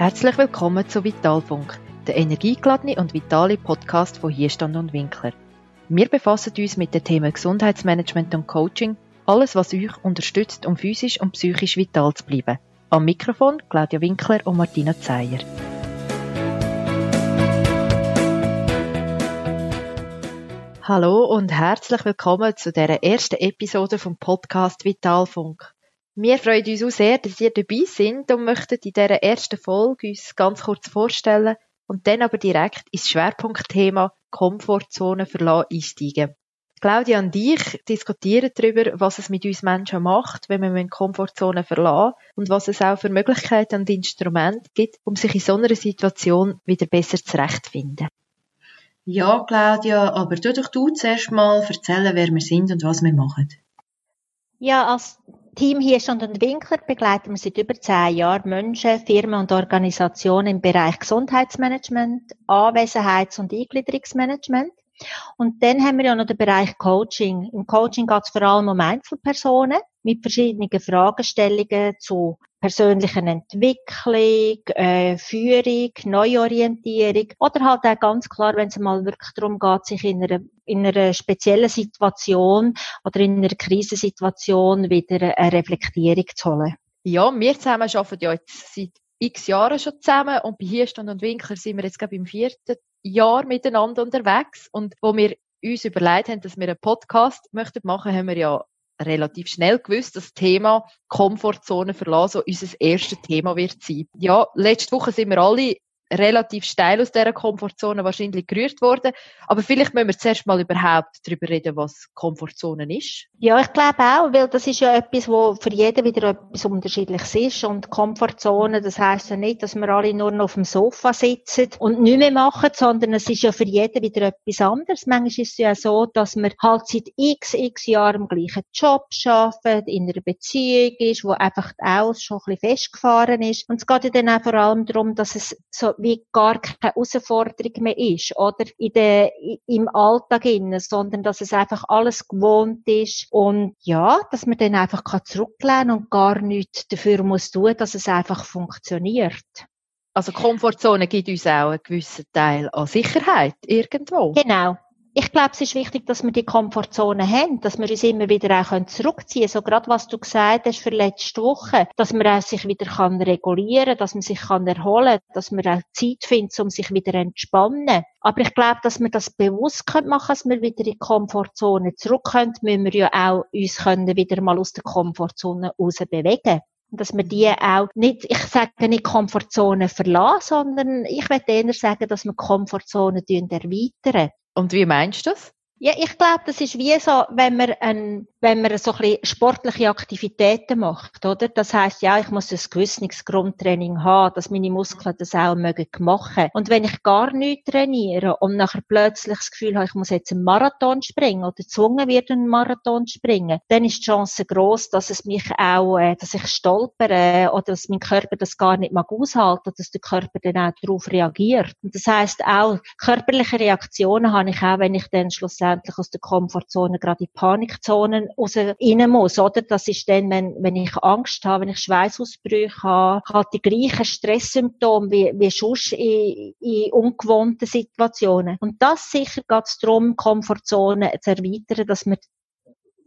Herzlich willkommen zu Vitalfunk, der energiegeladene und vitale Podcast von Hierstand und Winkler. Wir befassen uns mit den Themen Gesundheitsmanagement und Coaching, alles was euch unterstützt, um physisch und psychisch vital zu bleiben. Am Mikrofon Claudia Winkler und Martina Zeyer. Hallo und herzlich willkommen zu der ersten Episode vom Podcast Vitalfunk. Wir freuen uns auch sehr, dass ihr dabei sind und möchten in dieser ersten Folge uns ganz kurz vorstellen und dann aber direkt ins Schwerpunktthema Komfortzone verlassen einsteigen. Claudia und ich diskutieren darüber, was es mit uns Menschen macht, wenn wir in Komfortzone verlassen und was es auch für Möglichkeiten und Instrumente gibt, um sich in so einer Situation wieder besser zurechtzufinden. Ja, Claudia, aber tu doch du zuerst mal erzählen, wer wir sind und was wir machen. Ja, als Team hier schon und Winkler begleiten wir seit über zehn Jahren Menschen, Firmen und Organisationen im Bereich Gesundheitsmanagement, Anwesenheits- und Eingliederungsmanagement. Und dann haben wir ja noch den Bereich Coaching. Im Coaching geht es vor allem um Einzelpersonen mit verschiedenen Fragestellungen zu persönlichen Entwicklung, äh, Führung, Neuorientierung oder halt auch ganz klar, wenn es mal wirklich darum geht, sich in einer, in einer speziellen Situation oder in einer Krisensituation wieder eine Reflektierung zu holen. Ja, wir zusammen arbeiten ja jetzt seit x Jahren schon zusammen und bei Hierstand und Winkler sind wir jetzt glaube im vierten Jahr miteinander unterwegs und wo wir uns überlegt haben, dass wir einen Podcast möchten machen, haben wir ja relativ schnell gewusst, das Thema Komfortzone verlassen unser erstes Thema wird sein. Ja, letzte Woche sind wir alle relativ steil aus dieser Komfortzone wahrscheinlich gerührt worden. Aber vielleicht müssen wir zuerst mal überhaupt darüber reden, was Komfortzone ist. Ja, ich glaube auch, weil das ist ja etwas, wo für jeden wieder etwas Unterschiedliches ist. Und Komfortzone, das heisst ja nicht, dass wir alle nur noch auf dem Sofa sitzen und nichts mehr machen, sondern es ist ja für jeden wieder etwas anderes. Manchmal ist es ja so, dass man halt seit x, x Jahren im gleichen Job arbeitet, in einer Beziehung ist, wo einfach auch schon ein bisschen festgefahren ist. Und es geht ja dann auch vor allem darum, dass es so wie gar keine Herausforderung mehr ist, oder? In der, im Alltag innen, sondern dass es einfach alles gewohnt ist und ja, dass man dann einfach zurücklehnen und gar nichts dafür muss tun, dass es einfach funktioniert. Also Komfortzone gibt uns auch einen gewissen Teil an Sicherheit irgendwo. Genau, ich glaube, es ist wichtig, dass wir die Komfortzone haben, dass wir uns immer wieder auch zurückziehen können. So gerade was du gesagt hast für letzte Woche, dass man auch sich wieder kann regulieren dass man sich kann erholen dass man auch Zeit findet, um sich wieder zu entspannen. Aber ich glaube, dass wir das bewusst machen können, dass wir wieder in die Komfortzone zurück können, müssen wir ja auch uns können wieder mal aus der Komfortzone raus bewegen dass wir die auch nicht, ich sage nicht Komfortzone verlassen, sondern ich würde eher sagen, dass wir Komfortzone erweitern. Und wie meinst du das? Ja, ich glaube, das ist wie so, wenn man, ein, wenn man so ein bisschen sportliche Aktivitäten macht, oder? Das heißt, ja, ich muss ein gewisses Grundtraining haben, dass meine Muskeln das auch mögen machen. Und wenn ich gar nicht trainiere und nachher plötzlich das Gefühl habe, ich muss jetzt einen Marathon springen oder gezwungen werde, einen Marathon springen, dann ist die Chance groß, dass es mich auch, äh, dass ich stolpere oder dass mein Körper das gar nicht mag aushalten, dass der Körper dann auch darauf reagiert. Und das heißt auch, körperliche Reaktionen habe ich auch, wenn ich dann schlussendlich schlussendlich aus der Komfortzone gerade in Panikzonen raus rein muss, oder? Das ist dann, wenn, wenn ich Angst habe, wenn ich Schweißausbrüche habe, halt die gleichen Stresssymptome wie, wie sonst in, in ungewohnten Situationen. Und das sicher geht es darum, Komfortzone zu erweitern, dass wir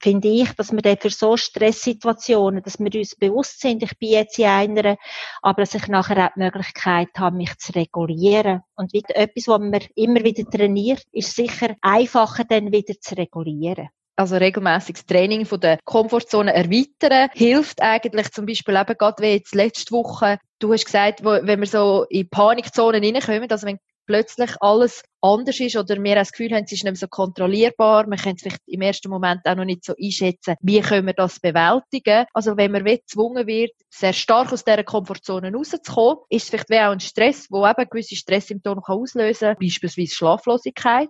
finde ich, dass wir dann für so Stresssituationen, dass wir uns bewusst sind, ich bin jetzt in einer, aber dass ich nachher auch die Möglichkeit habe, mich zu regulieren. Und wieder etwas, was man immer wieder trainiert, ist sicher einfacher dann wieder zu regulieren also regelmäßiges Training von der Komfortzone erweitern, hilft eigentlich zum Beispiel eben gerade wie jetzt letzte Woche, du hast gesagt, wenn wir so in Panikzonen reinkommen, also wenn plötzlich alles anders ist oder wir das Gefühl haben, es ist nicht mehr so kontrollierbar, man kann es vielleicht im ersten Moment auch noch nicht so einschätzen, wie können wir das bewältigen. Also wenn man gezwungen wird, sehr stark aus dieser Komfortzone rauszukommen, ist es vielleicht auch ein Stress, wo eben gewisse Stresssymptome auslösen kann, beispielsweise Schlaflosigkeit,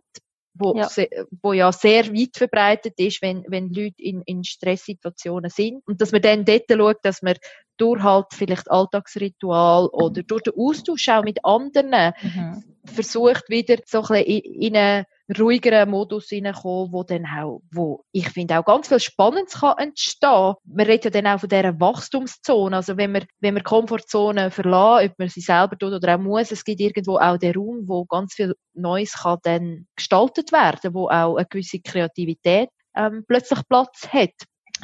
wo, ja. Se, wo ja sehr weit verbreitet ist, wenn, wenn Leute in, in Stresssituationen sind. Und dass man dann dort schaut, dass man durch halt vielleicht Alltagsritual oder durch den Austausch auch mit anderen mhm. versucht, wieder so ein bisschen in, in eine ruhigeren Modus reinkommen, wo dann auch, wo ich finde auch ganz viel Spannendes kann entstehen. Man redet ja dann auch von dieser Wachstumszone. Also wenn man, wenn man Komfortzone verlässt, ob man sie selber tut oder auch muss, es gibt irgendwo auch den Raum, wo ganz viel Neues kann dann gestaltet werden, wo auch eine gewisse Kreativität ähm, plötzlich Platz hat.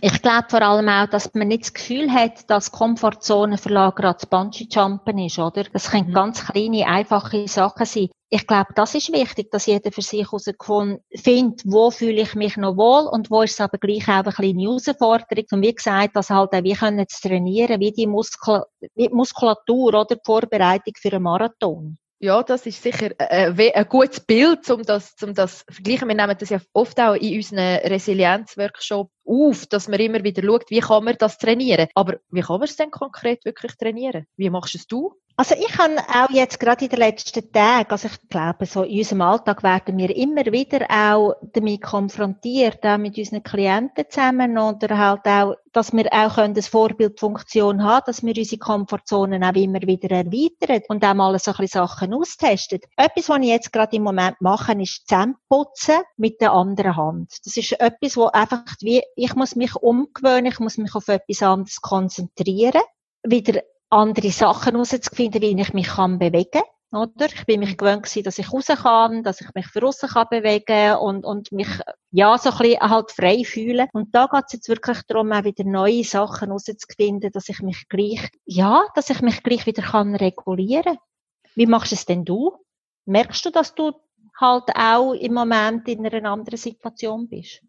Ich glaube vor allem auch, dass man nicht das Gefühl hat, dass Komfortzone verlagert das Bungee-Jumpen ist, oder? Das können mhm. ganz kleine, einfache Sachen sein. Ich glaube, das ist wichtig, dass jeder für sich herausfindet, wo fühle ich mich noch wohl und wo ist es aber gleich auch eine kleine Herausforderung. Und wie gesagt, dass halt auch wir können trainieren, wie die Muskul wie die Muskulatur oder die Vorbereitung für einen Marathon. Ja, das ist sicher äh, äh ein gutes Bild, um das, um das zu vergleichen. Wir nehmen das ja oft auch in unseren Resilienzworkshops auf, dass man immer wieder schaut, wie kann man das trainieren. Aber wie kann man es denn konkret wirklich trainieren? Wie machst es du? Also ich habe auch jetzt gerade in den letzten Tagen, also ich glaube, so in unserem Alltag werden wir immer wieder auch damit konfrontiert, auch mit unseren Klienten zusammen oder halt auch, dass wir auch eine Vorbildfunktion haben, dass wir unsere Komfortzonen auch immer wieder erweitern und auch mal so ein bisschen Sachen austesten. Etwas, was ich jetzt gerade im Moment mache, ist Zähneputzen mit der anderen Hand. Das ist etwas, wo einfach wie, ich muss mich umgewöhnen, ich muss mich auf etwas anderes konzentrieren wieder andere Sachen herauszufinden, wie ich mich kann bewegen oder? Ich bin mich gewöhnt gewesen, dass ich raus kann, dass ich mich für aussen kann bewegen und, und mich, ja, so ein bisschen halt frei fühlen. Und da geht es jetzt wirklich darum, auch wieder neue Sachen herauszufinden, dass ich mich gleich, ja, dass ich mich gleich wieder kann regulieren. Wie machst du es denn du? Merkst du, dass du halt auch im Moment in einer anderen Situation bist?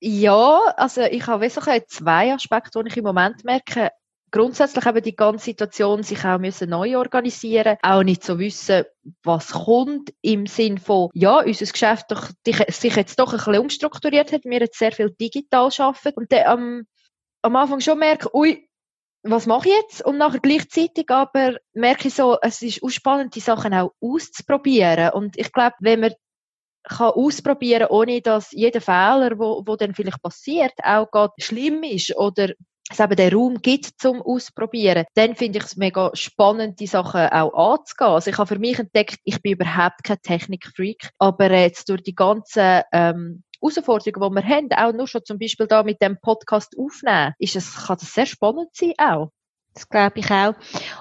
Ja, also ich habe so zwei Aspekte, die ich im Moment merke grundsätzlich eben die ganze Situation sich auch müssen neu organisieren, auch nicht so wissen, was kommt im Sinn von, ja, unser Geschäft doch, sich jetzt doch ein bisschen umstrukturiert hat, wir jetzt sehr viel digital arbeiten und dann am, am Anfang schon merke, ui, was mache ich jetzt? Und nachher gleichzeitig aber merke ich so, es ist auch spannend, die Sachen auch auszuprobieren. Und ich glaube, wenn man kann ausprobieren, ohne dass jeder Fehler, wo, wo dann vielleicht passiert, auch gerade schlimm ist oder eben den Raum gibt zum Ausprobieren, dann finde ich es mega spannend, die Sachen auch anzugehen. Also ich habe für mich entdeckt, ich bin überhaupt kein Technikfreak, aber jetzt durch die ganzen ähm, Herausforderungen, die wir haben, auch nur schon zum Beispiel da mit dem Podcast aufnehmen, ist es, kann das sehr spannend sein auch. Das glaube ich auch.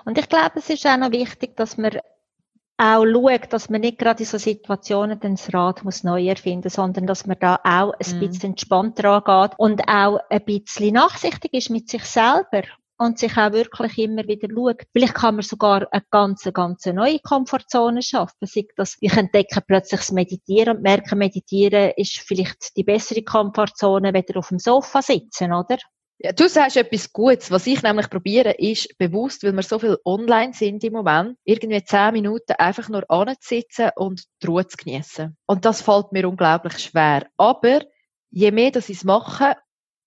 Und ich glaube, es ist auch noch wichtig, dass man auch schaut, dass man nicht gerade in so Situationen das Rad muss neu erfinden, sondern dass man da auch ein mm. bisschen entspannt dran geht und auch ein bisschen nachsichtig ist mit sich selber und sich auch wirklich immer wieder schaut. Vielleicht kann man sogar eine ganz, ganz neue Komfortzone schaffen. Sei das, ich entdecke plötzlich das Meditieren und merke, Meditieren ist vielleicht die bessere Komfortzone, wieder auf dem Sofa sitzen, oder? Ja, du sagst etwas Gutes. Was ich nämlich probiere, ist bewusst, weil wir so viel online sind im Moment, irgendwie zehn Minuten einfach nur anzusitzen und die Ruhe zu genießen. Und das fällt mir unglaublich schwer. Aber je mehr dass ich es mache,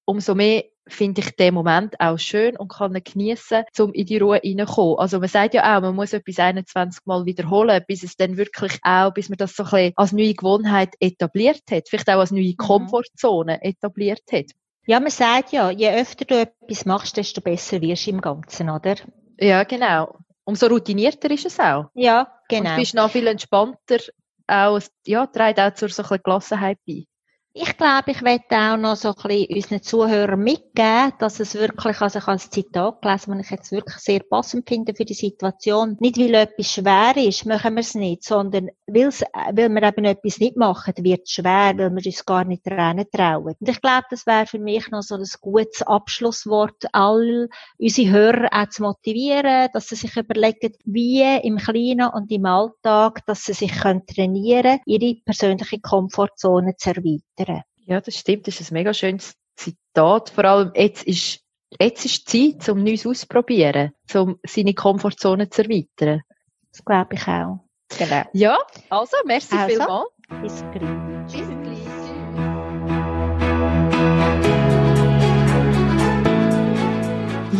umso mehr finde ich den Moment auch schön und kann ihn geniessen, um in die Ruhe reinzukommen. Also man sagt ja auch, man muss etwas 21 Mal wiederholen, bis es dann wirklich auch, bis man das so ein bisschen als neue Gewohnheit etabliert hat, vielleicht auch als neue mhm. Komfortzone etabliert hat. Ja, man sagt ja, je öfter du etwas machst, desto besser wirst du im Ganzen, oder? Ja, genau. Umso routinierter ist es auch. Ja, genau. Und du bist noch viel entspannter. Auch, ja, trägt auch zur so ein Gelassenheit bei. Ich glaube, ich werde auch noch so ein bisschen unseren Zuhörern mitgeben, dass es wirklich, also ich habe ein Zitat gelesen, das ich jetzt wirklich sehr passend finde für die Situation. Nicht, weil etwas schwer ist, machen wir es nicht, sondern weil, wir eben etwas nicht machen, wird es schwer, weil wir uns gar nicht rennen trauen. Und ich glaube, das wäre für mich noch so ein gutes Abschlusswort, all unsere Hörer auch zu motivieren, dass sie sich überlegen, wie im Kleinen und im Alltag, dass sie sich trainieren können, ihre persönliche Komfortzone zu erweitern. Ja, das stimmt. Das ist ein mega schönes Zitat. Vor allem jetzt ist, jetzt ist die Zeit, um Neues auszuprobieren, um seine Komfortzone zu erweitern. Das glaube ich auch. Genau. Ja, also, merci also, vielmals. Bis gleich.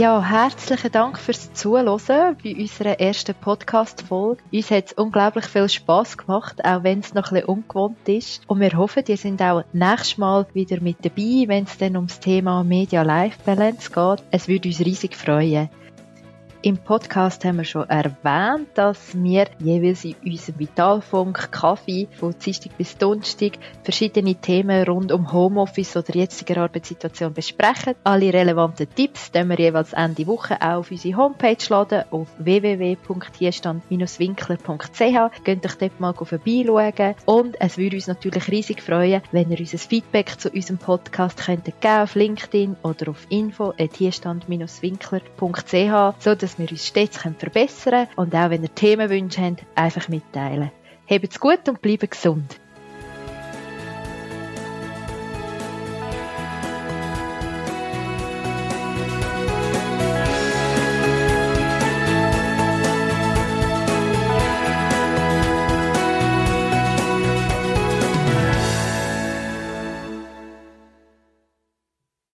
Ja, herzlichen Dank fürs Zuhören bei unserer ersten Podcast-Folge. Uns hat es unglaublich viel Spass gemacht, auch wenn es noch ein bisschen ungewohnt ist. Und wir hoffen, ihr seid auch nächstes Mal wieder mit dabei, wenn es dann ums Thema Media-Life-Balance geht. Es würde uns riesig freuen. Im Podcast haben wir schon erwähnt, dass wir jeweils in unserem Vitalfunk Kaffee von Dienstag bis Donnerstag verschiedene Themen rund um Homeoffice oder jetzige Arbeitssituation besprechen. Alle relevanten Tipps können wir jeweils Ende Woche auch auf unsere Homepage laden auf www.tierstand-winkler.ch. Könnt euch dort mal vorbeischauen. Und es würde uns natürlich riesig freuen, wenn ihr uns ein Feedback zu unserem Podcast könnt geben auf LinkedIn oder auf info.tierstand-winkler.ch, so dass wir uns stets verbessern können und auch wenn ihr Themenwünsche habt, einfach mitteilen. Habt's gut und bleibt gesund.